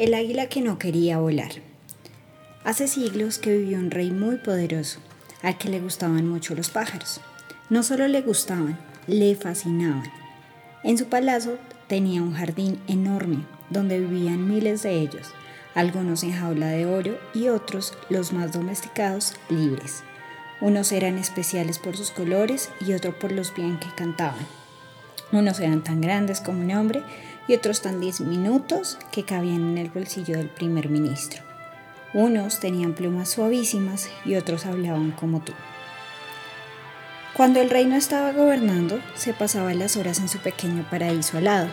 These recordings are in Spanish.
El águila que no quería volar. Hace siglos que vivió un rey muy poderoso, al que le gustaban mucho los pájaros. No solo le gustaban, le fascinaban. En su palacio tenía un jardín enorme, donde vivían miles de ellos, algunos en jaula de oro y otros, los más domesticados, libres. Unos eran especiales por sus colores y otros por los bien que cantaban. Unos eran tan grandes como un hombre y otros tan diminutos que cabían en el bolsillo del primer ministro. Unos tenían plumas suavísimas y otros hablaban como tú. Cuando el rey no estaba gobernando, se pasaba las horas en su pequeño paraíso alado.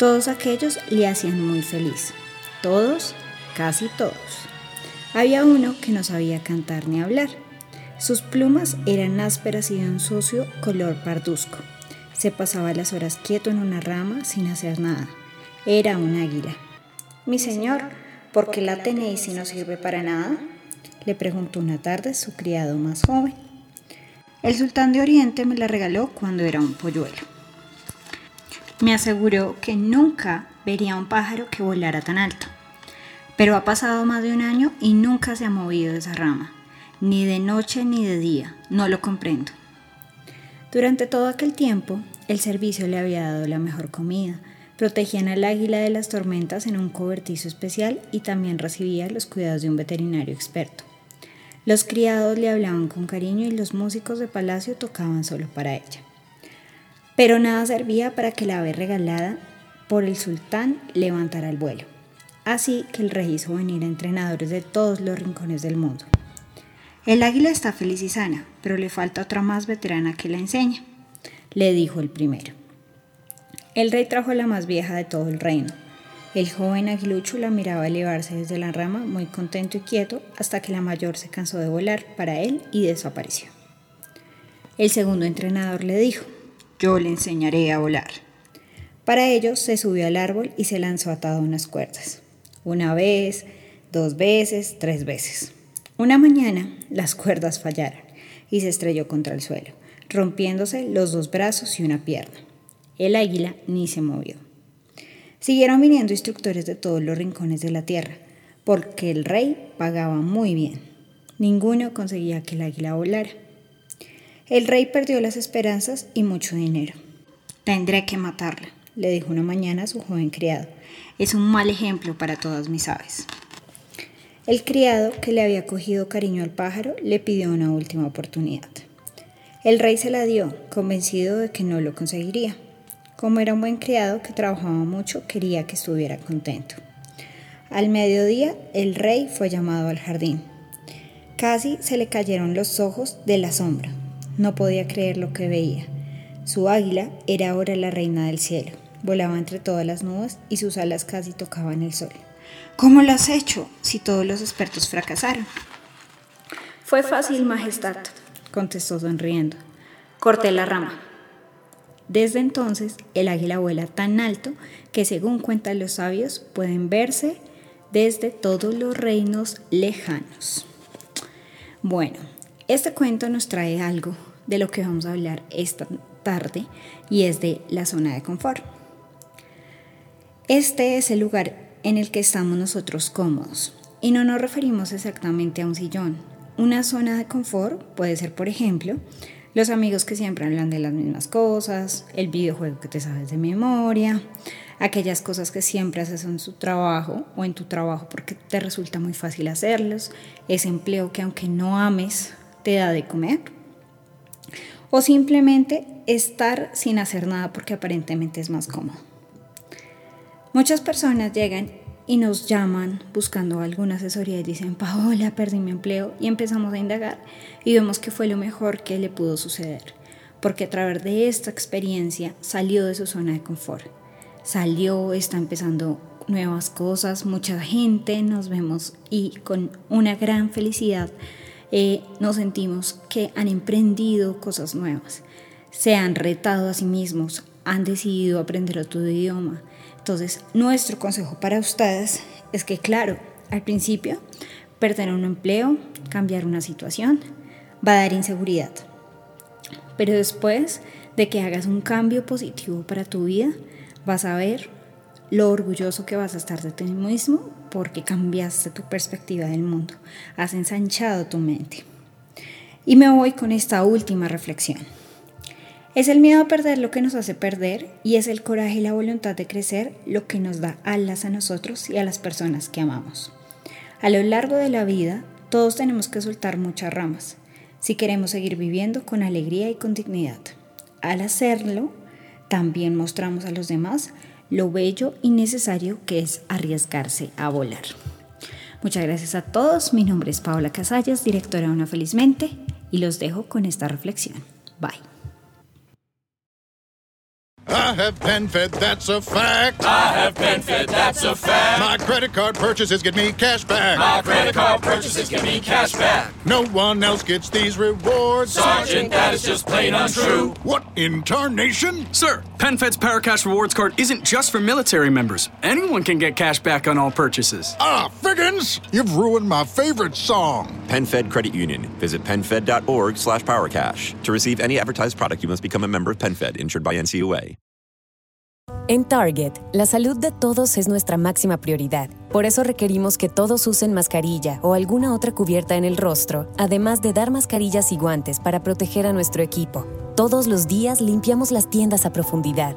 Todos aquellos le hacían muy feliz. Todos, casi todos. Había uno que no sabía cantar ni hablar. Sus plumas eran ásperas y de un sucio color parduzco. Se pasaba las horas quieto en una rama sin hacer nada. Era un águila. Mi señor, ¿por qué la tenéis si no sirve para nada? Le preguntó una tarde su criado más joven. El sultán de Oriente me la regaló cuando era un polluelo. Me aseguró que nunca vería un pájaro que volara tan alto. Pero ha pasado más de un año y nunca se ha movido de esa rama, ni de noche ni de día. No lo comprendo. Durante todo aquel tiempo, el servicio le había dado la mejor comida, protegían al águila de las tormentas en un cobertizo especial y también recibía los cuidados de un veterinario experto. Los criados le hablaban con cariño y los músicos de palacio tocaban solo para ella. Pero nada servía para que la ave regalada por el sultán levantara el vuelo. Así que el rey hizo venir entrenadores de todos los rincones del mundo. El águila está feliz y sana, pero le falta otra más veterana que la enseña, le dijo el primero. El rey trajo a la más vieja de todo el reino. El joven aguilucho la miraba elevarse desde la rama, muy contento y quieto, hasta que la mayor se cansó de volar para él y desapareció. El segundo entrenador le dijo, yo le enseñaré a volar. Para ello se subió al árbol y se lanzó atado a unas cuerdas. Una vez, dos veces, tres veces. Una mañana las cuerdas fallaron y se estrelló contra el suelo, rompiéndose los dos brazos y una pierna. El águila ni se movió. Siguieron viniendo instructores de todos los rincones de la tierra, porque el rey pagaba muy bien. Ninguno conseguía que el águila volara. El rey perdió las esperanzas y mucho dinero. Tendré que matarla, le dijo una mañana a su joven criado. Es un mal ejemplo para todas mis aves. El criado, que le había cogido cariño al pájaro, le pidió una última oportunidad. El rey se la dio, convencido de que no lo conseguiría. Como era un buen criado que trabajaba mucho, quería que estuviera contento. Al mediodía, el rey fue llamado al jardín. Casi se le cayeron los ojos de la sombra. No podía creer lo que veía. Su águila era ahora la reina del cielo. Volaba entre todas las nubes y sus alas casi tocaban el sol. ¿Cómo lo has hecho si todos los expertos fracasaron? Fue fácil, Majestad, contestó sonriendo. Corté la rama. Desde entonces, el águila vuela tan alto que, según cuentan los sabios, pueden verse desde todos los reinos lejanos. Bueno, este cuento nos trae algo de lo que vamos a hablar esta tarde y es de la zona de confort. Este es el lugar en el que estamos nosotros cómodos. Y no nos referimos exactamente a un sillón. Una zona de confort puede ser, por ejemplo, los amigos que siempre hablan de las mismas cosas, el videojuego que te sabes de memoria, aquellas cosas que siempre haces en su trabajo o en tu trabajo porque te resulta muy fácil hacerlos, ese empleo que aunque no ames, te da de comer. O simplemente estar sin hacer nada porque aparentemente es más cómodo. Muchas personas llegan y nos llaman buscando alguna asesoría y dicen, Paola, perdí mi empleo y empezamos a indagar y vemos que fue lo mejor que le pudo suceder, porque a través de esta experiencia salió de su zona de confort, salió, está empezando nuevas cosas, mucha gente, nos vemos y con una gran felicidad eh, nos sentimos que han emprendido cosas nuevas, se han retado a sí mismos, han decidido aprender otro idioma. Entonces, nuestro consejo para ustedes es que, claro, al principio, perder un empleo, cambiar una situación, va a dar inseguridad. Pero después de que hagas un cambio positivo para tu vida, vas a ver lo orgulloso que vas a estar de ti mismo porque cambiaste tu perspectiva del mundo, has ensanchado tu mente. Y me voy con esta última reflexión. Es el miedo a perder lo que nos hace perder y es el coraje y la voluntad de crecer lo que nos da alas a nosotros y a las personas que amamos. A lo largo de la vida, todos tenemos que soltar muchas ramas si queremos seguir viviendo con alegría y con dignidad. Al hacerlo, también mostramos a los demás lo bello y necesario que es arriesgarse a volar. Muchas gracias a todos. Mi nombre es Paola Casallas, directora de Una Felizmente, y los dejo con esta reflexión. Bye. I have PenFed, that's a fact. I have PenFed, that's a fact. My credit card purchases get me cash back. My credit card purchases get me cash back. No one else gets these rewards. Sergeant, that is just plain untrue. What in tarnation? Sir, PenFed's Paracash Rewards card isn't just for military members. Anyone can get cash back on all purchases. Ah, Figgins, you've ruined my favorite song. PenFed Credit Union. Visit penfed.org slash powercash. To receive any advertised product, you must become a member of PenFed, insured by NCUA. En Target, la salud de todos es nuestra máxima prioridad. Por eso requerimos que todos usen mascarilla o alguna otra cubierta en el rostro, además de dar mascarillas y guantes para proteger a nuestro equipo. Todos los días limpiamos las tiendas a profundidad,